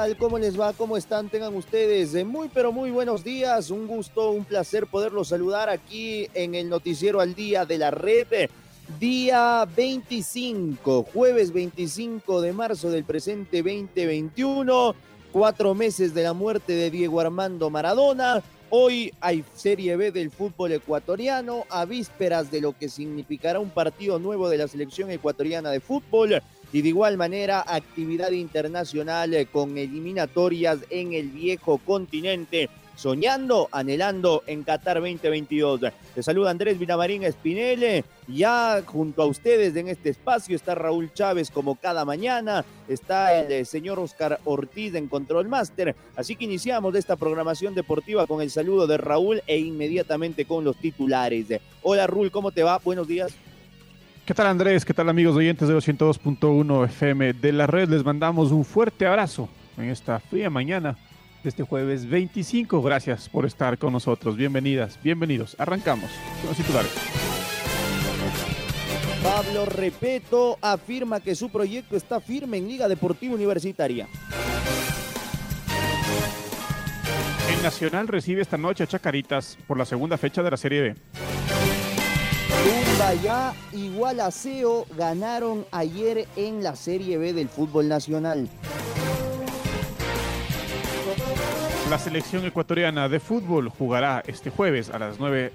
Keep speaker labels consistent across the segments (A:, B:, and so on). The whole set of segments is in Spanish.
A: Tal? ¿Cómo les va? ¿Cómo están? Tengan ustedes muy, pero muy buenos días. Un gusto, un placer poderlos saludar aquí en el Noticiero al Día de la Red. Día 25, jueves 25 de marzo del presente 2021. Cuatro meses de la muerte de Diego Armando Maradona. Hoy hay Serie B del fútbol ecuatoriano a vísperas de lo que significará un partido nuevo de la selección ecuatoriana de fútbol y de igual manera actividad internacional eh, con eliminatorias en el viejo continente. Soñando, anhelando en Qatar 2022. Te saluda Andrés Vinamarín Espinele. Ya junto a ustedes en este espacio está Raúl Chávez como cada mañana. Está el eh, señor Oscar Ortiz en Control Master. Así que iniciamos esta programación deportiva con el saludo de Raúl e inmediatamente con los titulares. Hola Raúl, ¿cómo te va? Buenos días.
B: ¿Qué tal Andrés? ¿Qué tal amigos oyentes de 202.1 FM de la red? Les mandamos un fuerte abrazo en esta fría mañana de este jueves 25. Gracias por estar con nosotros. Bienvenidas, bienvenidos. Arrancamos con los titulares.
A: Pablo Repeto afirma que su proyecto está firme en Liga Deportiva Universitaria.
B: El Nacional recibe esta noche a Chacaritas por la segunda fecha de la Serie B.
A: Ya igual a SEO ganaron ayer en la Serie B del fútbol nacional.
B: La selección ecuatoriana de fútbol jugará este jueves a las 9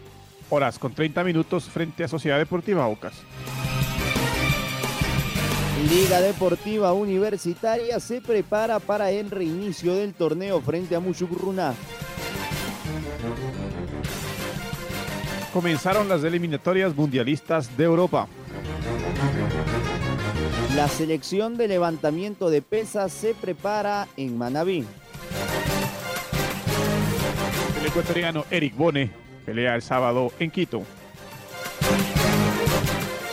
B: horas con 30 minutos frente a Sociedad Deportiva Ocas.
A: Liga Deportiva Universitaria se prepara para el reinicio del torneo frente a Muchugruna.
B: Comenzaron las eliminatorias mundialistas de Europa.
A: La selección de levantamiento de pesas se prepara en Manabí.
B: El ecuatoriano Eric Bone pelea el sábado en Quito.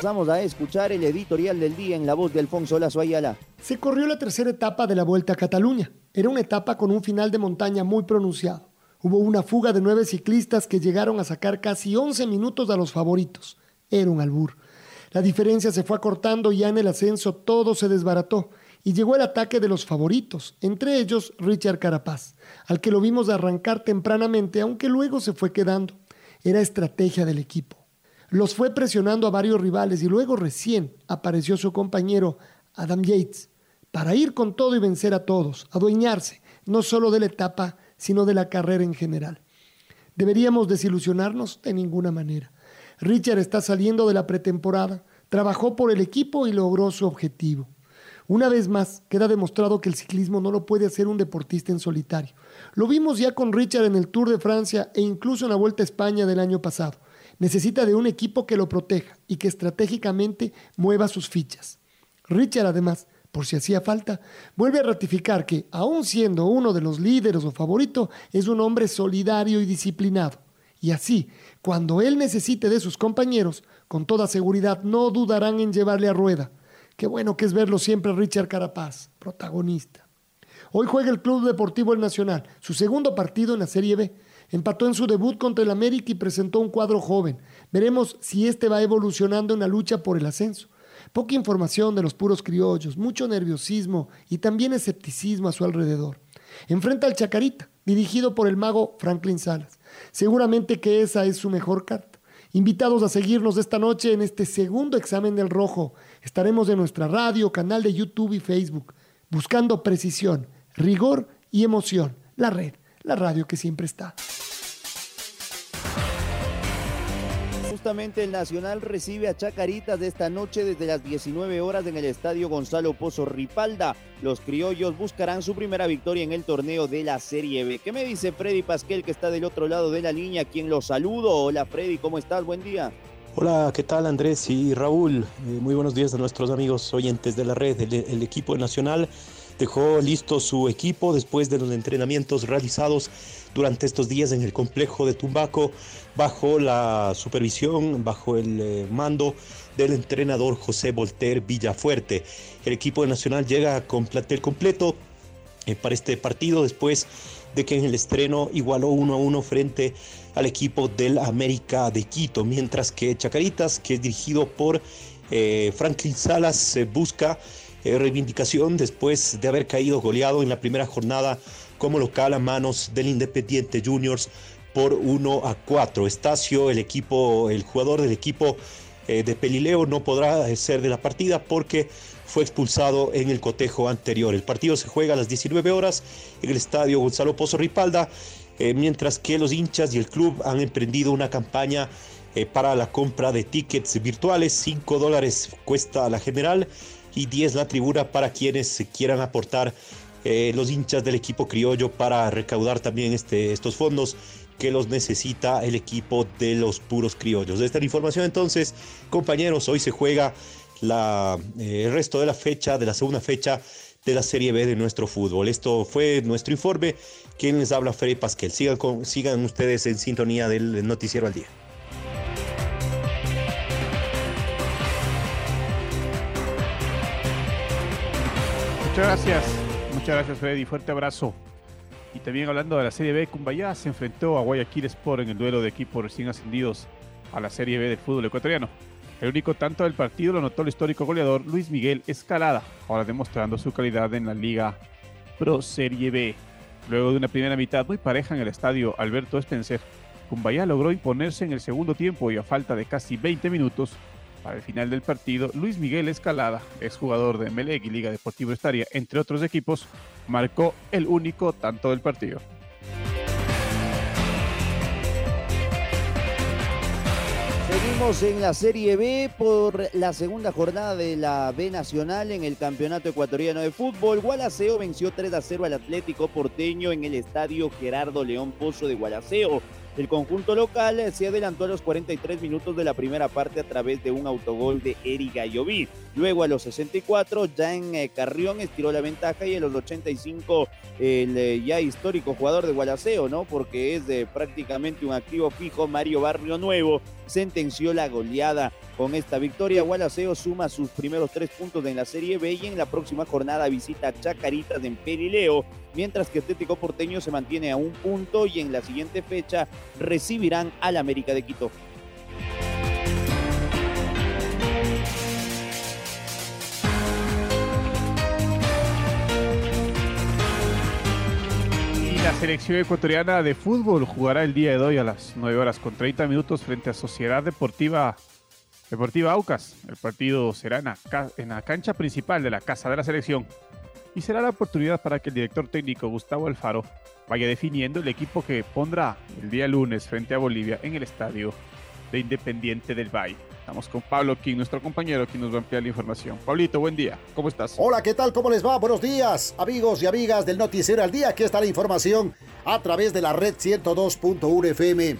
A: Vamos a escuchar el editorial del día en la voz de Alfonso Lazo Ayala.
C: Se corrió la tercera etapa de la Vuelta a Cataluña. Era una etapa con un final de montaña muy pronunciado. Hubo una fuga de nueve ciclistas que llegaron a sacar casi 11 minutos a los favoritos. Era un albur. La diferencia se fue acortando y ya en el ascenso todo se desbarató y llegó el ataque de los favoritos, entre ellos Richard Carapaz, al que lo vimos arrancar tempranamente, aunque luego se fue quedando. Era estrategia del equipo. Los fue presionando a varios rivales y luego recién apareció su compañero Adam Yates para ir con todo y vencer a todos, adueñarse no solo de la etapa, sino de la carrera en general. ¿Deberíamos desilusionarnos? De ninguna manera. Richard está saliendo de la pretemporada, trabajó por el equipo y logró su objetivo. Una vez más, queda demostrado que el ciclismo no lo puede hacer un deportista en solitario. Lo vimos ya con Richard en el Tour de Francia e incluso en la Vuelta a España del año pasado. Necesita de un equipo que lo proteja y que estratégicamente mueva sus fichas. Richard, además, por si hacía falta, vuelve a ratificar que, aun siendo uno de los líderes o favorito, es un hombre solidario y disciplinado. Y así, cuando él necesite de sus compañeros, con toda seguridad no dudarán en llevarle a rueda. Qué bueno que es verlo siempre Richard Carapaz, protagonista. Hoy juega el Club Deportivo El Nacional, su segundo partido en la Serie B. Empató en su debut contra el América y presentó un cuadro joven. Veremos si este va evolucionando en la lucha por el ascenso. Poca información de los puros criollos, mucho nerviosismo y también escepticismo a su alrededor. Enfrenta al Chacarita, dirigido por el mago Franklin Salas. Seguramente que esa es su mejor carta. Invitados a seguirnos esta noche en este segundo examen del rojo. Estaremos en nuestra radio, canal de YouTube y Facebook, buscando precisión, rigor y emoción. La red, la radio que siempre está
A: justamente el Nacional recibe a Chacaritas de esta noche desde las 19 horas en el Estadio Gonzalo Pozo Ripalda. Los criollos buscarán su primera victoria en el torneo de la Serie B. ¿Qué me dice Freddy Pasquel que está del otro lado de la línea? Quien lo saludo. Hola Freddy, ¿cómo estás? Buen día.
D: Hola, ¿qué tal Andrés y Raúl? Eh, muy buenos días a nuestros amigos oyentes de la red. El, el equipo nacional dejó listo su equipo después de los entrenamientos realizados durante estos días en el complejo de Tumbaco bajo la supervisión, bajo el eh, mando del entrenador José Volter Villafuerte. El equipo nacional llega con plantel completo eh, para este partido después de que en el estreno igualó 1 a 1 frente al equipo del América de Quito, mientras que Chacaritas, que es dirigido por eh, Franklin Salas, busca reivindicación después de haber caído goleado en la primera jornada como local a manos del Independiente Juniors por 1 a 4. Estacio, el equipo, el jugador del equipo eh, de Pelileo no podrá ser de la partida porque fue expulsado en el cotejo anterior. El partido se juega a las 19 horas en el estadio Gonzalo Pozo Ripalda, eh, mientras que los hinchas y el club han emprendido una campaña eh, para la compra de tickets virtuales. 5 dólares cuesta la general y 10 la tribuna para quienes quieran aportar eh, los hinchas del equipo criollo para recaudar también este, estos fondos que los necesita el equipo de los puros criollos. De esta información entonces, compañeros, hoy se juega la, eh, el resto de la fecha, de la segunda fecha de la Serie B de nuestro fútbol. Esto fue nuestro informe. Quien les habla, Freddy Pasquel. Sigan, con, sigan ustedes en sintonía del Noticiero al Día.
B: Muchas gracias. Muchas gracias, Freddy. Fuerte abrazo. Y también hablando de la Serie B, Cumbayá se enfrentó a Guayaquil Sport en el duelo de equipos recién ascendidos a la Serie B del fútbol ecuatoriano. El único tanto del partido lo anotó el histórico goleador Luis Miguel Escalada, ahora demostrando su calidad en la Liga Pro Serie B. Luego de una primera mitad muy pareja en el estadio Alberto Spencer, Cumbayá logró imponerse en el segundo tiempo y a falta de casi 20 minutos para el final del partido, Luis Miguel Escalada, exjugador de Melec y Liga Deportiva Estaria, entre otros equipos, marcó el único tanto del partido.
A: Seguimos en la Serie B por la segunda jornada de la B Nacional en el Campeonato Ecuatoriano de Fútbol. Gualaceo venció 3 a 0 al Atlético Porteño en el Estadio Gerardo León Pozo de Gualaceo. El conjunto local se adelantó a los 43 minutos de la primera parte a través de un autogol de Eric Galloví. Luego a los 64, Jan eh, Carrión estiró la ventaja y a los 85 el eh, ya histórico jugador de Gualaceo, ¿no? Porque es de prácticamente un activo fijo, Mario Barrio Nuevo, sentenció la goleada. Con esta victoria, Gualaceo suma sus primeros tres puntos en la Serie B y en la próxima jornada visita Chacaritas en Perileo, mientras que Atlético Porteño se mantiene a un punto y en la siguiente fecha recibirán al América de Quito.
B: Selección ecuatoriana de fútbol jugará el día de hoy a las 9 horas con 30 minutos frente a Sociedad Deportiva Deportiva Aucas. El partido será en la, en la cancha principal de la Casa de la Selección y será la oportunidad para que el director técnico Gustavo Alfaro vaya definiendo el equipo que pondrá el día lunes frente a Bolivia en el estadio de Independiente del Valle. Estamos con Pablo King, nuestro compañero, quien nos va a ampliar la información. Pablito, buen día. ¿Cómo estás?
E: Hola, ¿qué tal? ¿Cómo les va? Buenos días, amigos y amigas del Noticiero al Día. Aquí está la información a través de la red 102.1 FM.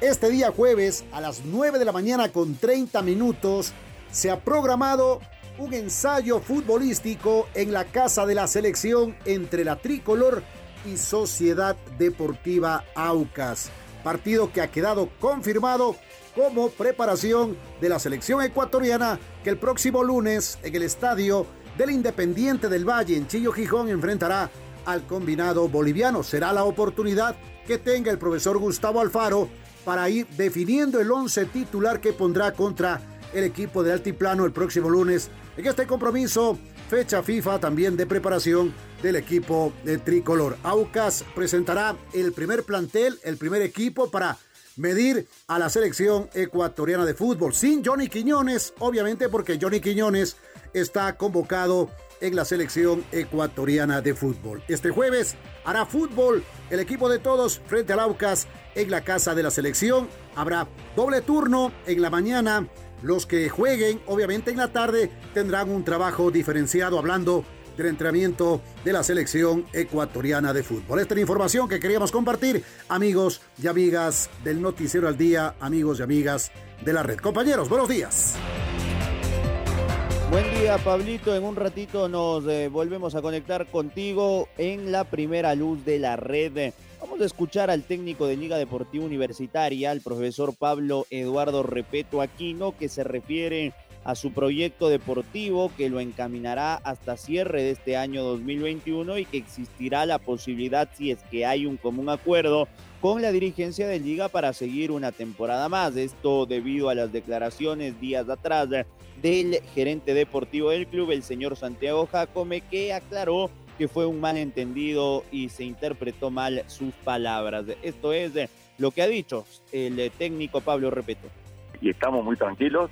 E: Este día jueves a las 9 de la mañana con 30 minutos se ha programado un ensayo futbolístico en la casa de la selección entre la tricolor y Sociedad Deportiva Aucas. Partido que ha quedado confirmado como preparación de la selección ecuatoriana que el próximo lunes en el estadio del Independiente del Valle en Chillo Gijón enfrentará al combinado boliviano. Será la oportunidad que tenga el profesor Gustavo Alfaro para ir definiendo el once titular que pondrá contra el equipo de Altiplano el próximo lunes en este compromiso, fecha FIFA también de preparación del equipo de tricolor. Aucas presentará el primer plantel, el primer equipo para medir a la selección ecuatoriana de fútbol. Sin Johnny Quiñones, obviamente porque Johnny Quiñones está convocado en la selección ecuatoriana de fútbol. Este jueves hará fútbol el equipo de todos frente al Aucas en la casa de la selección. Habrá doble turno en la mañana. Los que jueguen, obviamente en la tarde, tendrán un trabajo diferenciado hablando del entrenamiento de la selección ecuatoriana de fútbol. Esta es la información que queríamos compartir, amigos y amigas del Noticiero al Día, amigos y amigas de la red. Compañeros, buenos días.
A: Buen día, Pablito. En un ratito nos eh, volvemos a conectar contigo en la primera luz de la red. Escuchar al técnico de Liga Deportiva Universitaria, el profesor Pablo Eduardo Repeto Aquino, que se refiere a su proyecto deportivo que lo encaminará hasta cierre de este año 2021 y que existirá la posibilidad, si es que hay un común acuerdo, con la dirigencia de Liga para seguir una temporada más. Esto debido a las declaraciones días atrás del gerente deportivo del club, el señor Santiago Jacome, que aclaró que fue un malentendido y se interpretó mal sus palabras. Esto es lo que ha dicho el técnico Pablo Repeto.
F: Y estamos muy tranquilos,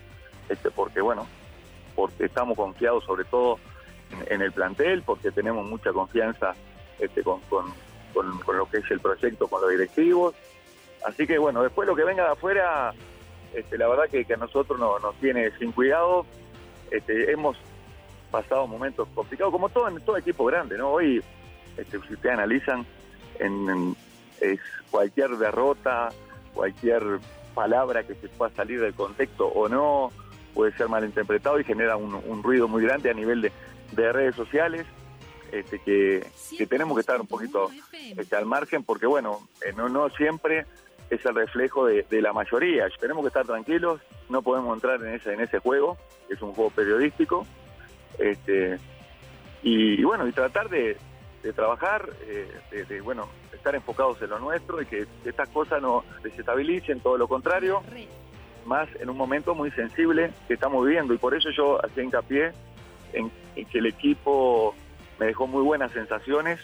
F: este, porque bueno, porque estamos confiados sobre todo en, el plantel, porque tenemos mucha confianza este, con, con, con, lo que es el proyecto, con los directivos. Así que bueno, después lo que venga de afuera este, la verdad que, a nosotros no, nos tiene sin cuidado. Este, hemos pasado momentos complicados, como todo en todo equipo grande, ¿no? Hoy, este, si ustedes analizan, en, es cualquier derrota, cualquier palabra que se pueda salir del contexto o no, puede ser malinterpretado y genera un, ruido muy grande a nivel de, redes sociales. Este, que, tenemos que estar un poquito este, al margen porque bueno, eh, no, no siempre es el reflejo de, la mayoría. Tenemos que estar tranquilos, no podemos entrar en ese, en ese juego, es un juego periodístico. Este, y, bueno, y tratar de, trabajar, eh, de, bueno, estar enfocados en lo nuestro y que estas cosas no desestabilicen, todo lo contrario, más en un momento muy sensible que estamos viviendo. Y por eso yo hacía hincapié en que el equipo me dejó muy buenas sensaciones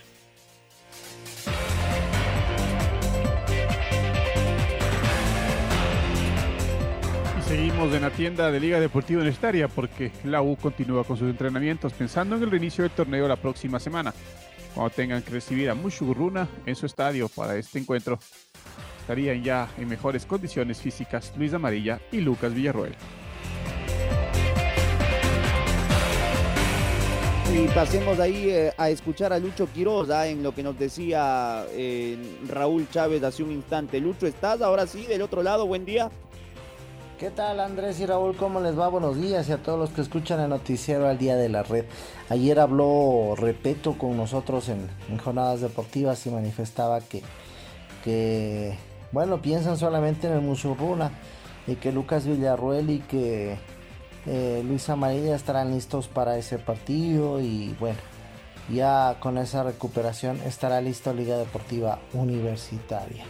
B: Seguimos en la tienda de Liga Deportiva Universitaria porque la U continúa con sus entrenamientos pensando en el reinicio del torneo la próxima semana, cuando tengan que recibir a Mushuguruna en su estadio para este encuentro. Estarían ya en mejores condiciones físicas Luis Amarilla y Lucas Villarroel.
A: Y pasemos ahí eh, a escuchar a Lucho Quiroz ¿ah? en lo que nos decía eh, Raúl Chávez hace un instante. Lucho, ¿estás ahora sí del otro lado? Buen día.
G: ¿Qué tal Andrés y Raúl? ¿Cómo les va? Buenos días y a todos los que escuchan el noticiero al día de la red. Ayer habló Repeto con nosotros en, jornadas deportivas y manifestaba que, bueno, piensan solamente en el Musurruna y que Lucas Villarruel y que eh, Luis Amarilla estarán listos para ese partido y bueno, ya con esa recuperación estará listo Liga Deportiva Universitaria.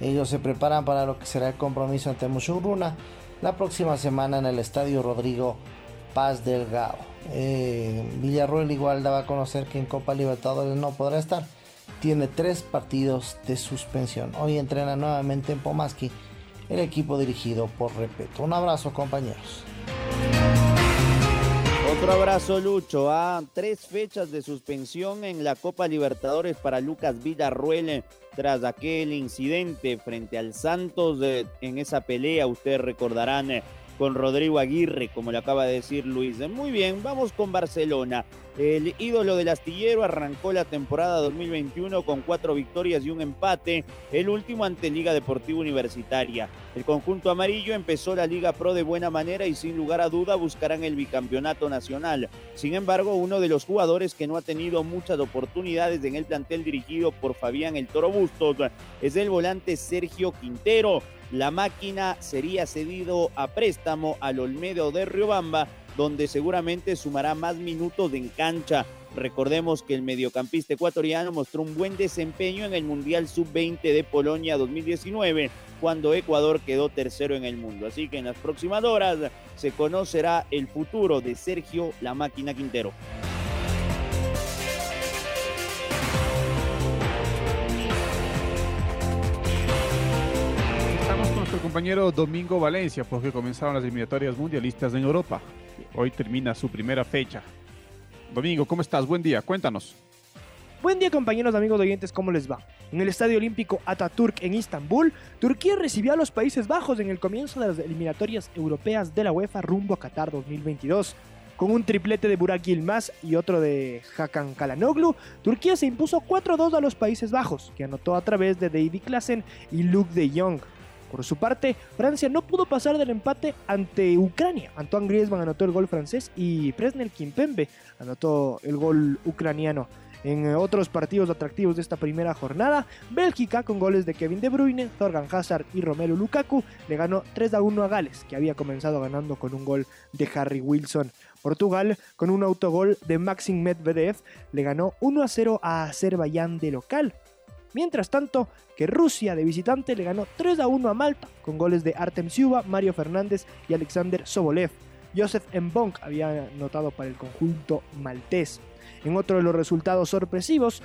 G: Ellos se preparan para lo que será el compromiso ante Musurruna la próxima semana en el Estadio Rodrigo Paz Delgado. Eh, Villarroel igual daba a conocer que en Copa Libertadores no podrá estar. Tiene tres partidos de suspensión. Hoy entrena nuevamente en Pomaski el equipo dirigido por Repeto. Un abrazo compañeros.
A: Otro abrazo, Lucho. A tres fechas de suspensión en la Copa Libertadores para Lucas Villarruel tras aquel incidente frente al Santos en esa pelea. Ustedes recordarán eh, con Rodrigo Aguirre, como le acaba de decir Luis. Muy bien, vamos con Barcelona. El ídolo del astillero arrancó la temporada 2021 con cuatro victorias y un empate, el último ante Liga Deportiva Universitaria. El conjunto amarillo empezó la Liga Pro de buena manera y sin lugar a duda buscarán el bicampeonato nacional. Sin embargo, uno de los jugadores que no ha tenido muchas oportunidades en el plantel dirigido por Fabián El Toro Bustos es el volante Sergio Quintero. La máquina sería cedido a préstamo al Olmedo de Riobamba donde seguramente sumará más minutos en cancha. Recordemos que el mediocampista ecuatoriano mostró un buen desempeño en el Mundial Sub-20 de Polonia 2019, cuando Ecuador quedó tercero en el mundo. Así que en las próximas horas se conocerá el futuro de Sergio La Máquina Quintero.
B: Compañero Domingo Valencia, porque comenzaron las eliminatorias mundialistas en Europa. Hoy termina su primera fecha. Domingo, ¿cómo estás? Buen día, cuéntanos.
H: Buen día compañeros amigos oyentes, ¿cómo les va? En el Estadio Olímpico Ataturk en Istambul, Turquía recibió a los Países Bajos en el comienzo de las eliminatorias europeas de la UEFA rumbo a Qatar 2022. Con un triplete de Burak Yilmaz y otro de Hakan Kalanoglu, Turquía se impuso 4-2 a los Países Bajos, que anotó a través de David Klassen y Luke de Jong. Por su parte, Francia no pudo pasar del empate ante Ucrania. Antoine Griezmann anotó el gol francés y Presnel Kimpembe anotó el gol ucraniano. En eh, otros partidos atractivos de esta primera jornada, Bélgica con goles de Kevin De Bruyne, Thorgan Hazard y Romelu Lukaku le ganó 3 a 1 a Gales, que había comenzado ganando con un gol de Harry Wilson. Portugal, con un autogol de Maxim Medvedev, le ganó 1 a 0 a Azerbaiyán de local. Mientras tanto, que Rusia de visitante le ganó 3 a 1 a Malta, con goles de Artem Siuba, Mario Fernández y Alexander Sobolev. Joseph Mbonk había anotado para el conjunto maltés. En otro de los resultados sorpresivos,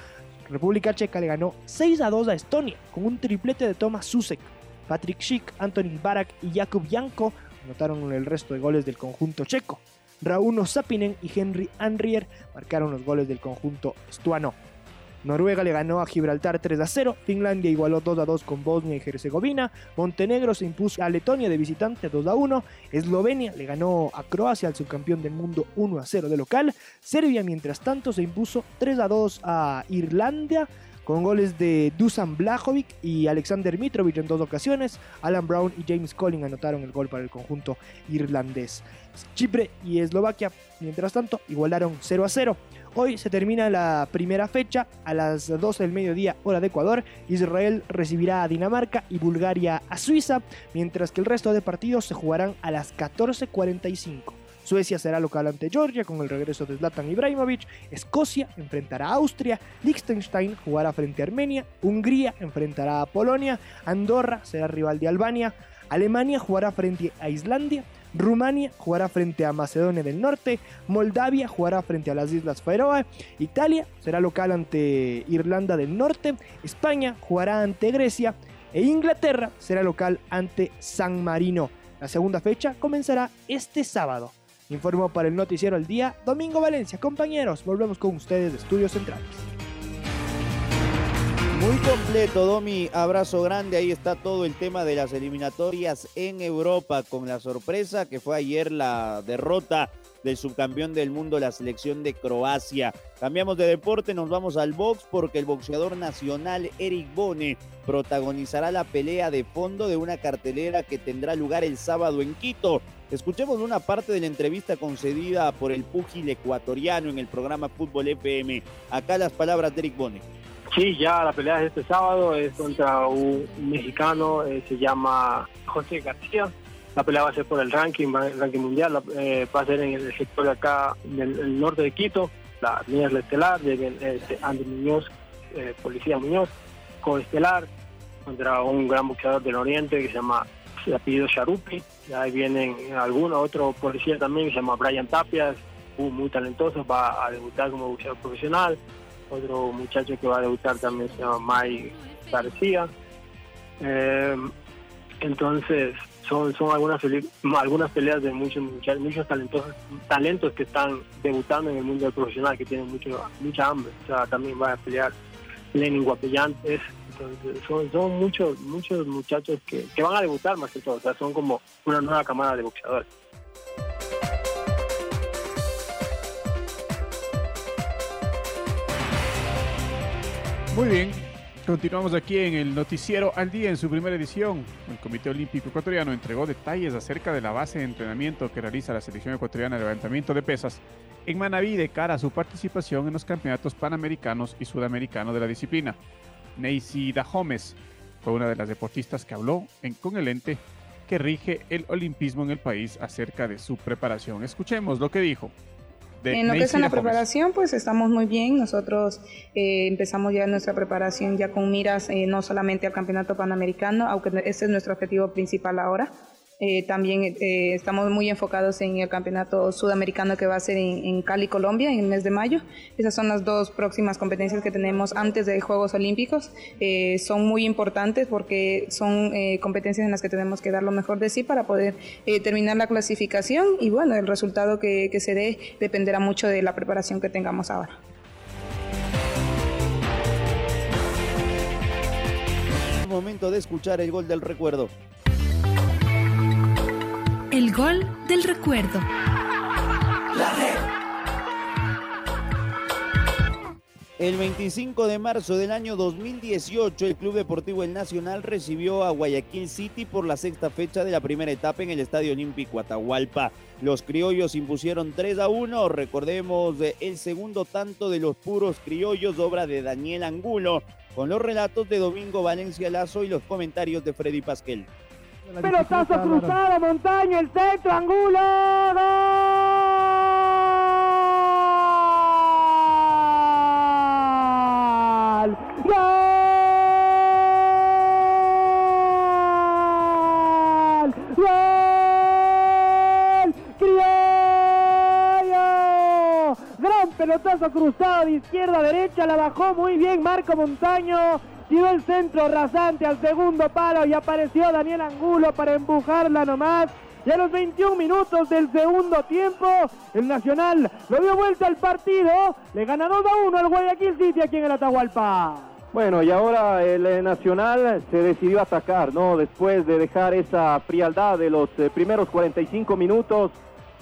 H: República Checa le ganó 6 a 2 a Estonia con un triplete de Thomas Susek. Patrick Schick, Antonin Barak y Jakub Janko anotaron el resto de goles del conjunto checo. Raúl Sapinen y Henry Anrier marcaron los goles del conjunto estuano. Noruega le ganó a Gibraltar 3 a 0, Finlandia igualó 2 a 2 con Bosnia y Herzegovina, Montenegro se impuso a Letonia de visitante 2 a 1, Eslovenia le ganó a Croacia al subcampeón del mundo 1 a 0 de local, Serbia mientras tanto se impuso 3 a 2 a Irlanda, con goles de Dusan Blajovic y Alexander Mitrovic en dos ocasiones. Alan Brown y James Collin anotaron el gol para el conjunto irlandés. Chipre y Eslovaquia, mientras tanto, igualaron 0 a 0. Hoy se termina la primera fecha a las 12 del mediodía hora de Ecuador. Israel recibirá a Dinamarca y Bulgaria a Suiza, mientras que el resto de partidos se jugarán a las 14.45. Suecia será local ante Georgia con el regreso de Zlatan Ibrahimovic. Escocia enfrentará a Austria. Liechtenstein jugará frente a Armenia. Hungría enfrentará a Polonia. Andorra será rival de Albania. Alemania jugará frente a Islandia. Rumania jugará frente a Macedonia del Norte, Moldavia jugará frente a las Islas Faroe, Italia será local ante Irlanda del Norte, España jugará ante Grecia e Inglaterra será local ante San Marino. La segunda fecha comenzará este sábado. Informo para el Noticiero al Día, Domingo Valencia. Compañeros, volvemos con ustedes de Estudios Centrales.
A: Muy completo, Domi. Abrazo grande. Ahí está todo el tema de las eliminatorias en Europa, con la sorpresa que fue ayer la derrota del subcampeón del mundo, la selección de Croacia. Cambiamos de deporte, nos vamos al box porque el boxeador nacional Eric Bone protagonizará la pelea de fondo de una cartelera que tendrá lugar el sábado en Quito. Escuchemos una parte de la entrevista concedida por el púgil ecuatoriano en el programa Fútbol FM. Acá las palabras de Eric Bone.
I: Sí, ya la pelea es este sábado, es contra un mexicano, eh, se llama José García. La pelea va a ser por el ranking, el ranking mundial, eh, va a ser en el sector de acá, del norte de Quito, la línea estelar, de este, Andy Muñoz, eh, Policía Muñoz, coestelar, contra un gran boxeador del oriente que se llama, se apellido Sharupi. Ahí vienen algunos, otro policía también que se llama Brian Tapias, muy talentoso, va a debutar como boxeador profesional otro muchacho que va a debutar también se llama Mike García. Eh, entonces, son, son algunas, algunas peleas de muchos muchos talentosos, talentos que están debutando en el mundo profesional, que tienen mucho, mucha hambre. O sea, también va a pelear Lenin Guapellantes. Entonces, son, son muchos, muchos muchachos que, que van a debutar más que todo. O sea, son como una nueva camada de boxeadores.
B: Muy bien, continuamos aquí en el noticiero al día en su primera edición. El Comité Olímpico Ecuatoriano entregó detalles acerca de la base de entrenamiento que realiza la selección ecuatoriana de levantamiento de pesas en Manaví de cara a su participación en los campeonatos panamericanos y sudamericanos de la disciplina. Neisy Dahomes fue una de las deportistas que habló en, con el ente que rige el olimpismo en el país acerca de su preparación. Escuchemos lo que dijo
J: en lo que es en la preparación, pues estamos muy bien. Nosotros eh, empezamos ya nuestra preparación ya con miras eh, no solamente al Campeonato Panamericano, aunque ese es nuestro objetivo principal ahora, Eh, también eh, estamos muy enfocados en el campeonato sudamericano que va a ser en, Cali, Colombia, en el mes de mayo. Esas son las dos próximas competencias que tenemos antes de Juegos Olímpicos. Eh, son muy importantes porque son competencias en las que tenemos que dar lo mejor de sí para poder terminar la clasificación y bueno, el resultado que, que se dé dependerá mucho de la preparación que tengamos ahora.
A: Momento de escuchar el gol del recuerdo.
K: El gol del recuerdo.
A: El 25 de marzo del año 2018, el Club Deportivo El Nacional recibió a Guayaquil City por la sexta fecha de la primera etapa en el Estadio Olímpico Atahualpa. Los criollos impusieron 3 a 1. Recordemos el segundo tanto de los puros criollos, obra de Daniel Angulo, con los relatos de Domingo Valencia Lazo y los comentarios de Freddy Pasquel.
L: Pelotazo cruzado, Montaño, el centro, Angulo, ¡Gol! ¡Gol! ¡Gol! ¡Criollo! Gran pelotazo cruzado de izquierda a derecha, la bajó muy bien Marco Montaño tiró el centro rasante al segundo palo y apareció Daniel Angulo para empujarla nomás. Y a los 21 minutos del segundo tiempo, el Nacional lo dio vuelta al partido. Le gana 2 a 1 al Guayaquil City aquí en el Atahualpa.
M: Bueno, y ahora el eh, Nacional se decidió atacar, ¿no? Después de dejar esa frialdad de los eh, primeros 45 minutos,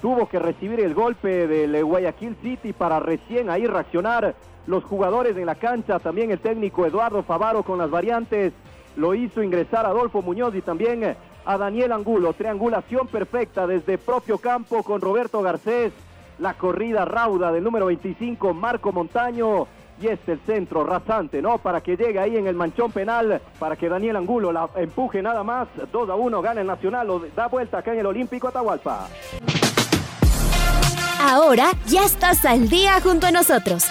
M: tuvo que recibir el golpe del eh, Guayaquil City para recién ahí reaccionar los jugadores en la cancha, también el técnico Eduardo Favaro con las variantes, lo hizo ingresar Adolfo Muñoz y también eh, a Daniel Angulo, triangulación perfecta desde propio campo con Roberto Garcés, la corrida rauda del número 25 Marco Montaño y este el centro rasante, ¿no? Para que llegue ahí en el manchón penal, para que Daniel Angulo la empuje nada más, 2 a 1 gana el Nacional, da vuelta acá en el Olímpico Atahualpa.
N: Ahora ya estás al día junto a nosotros.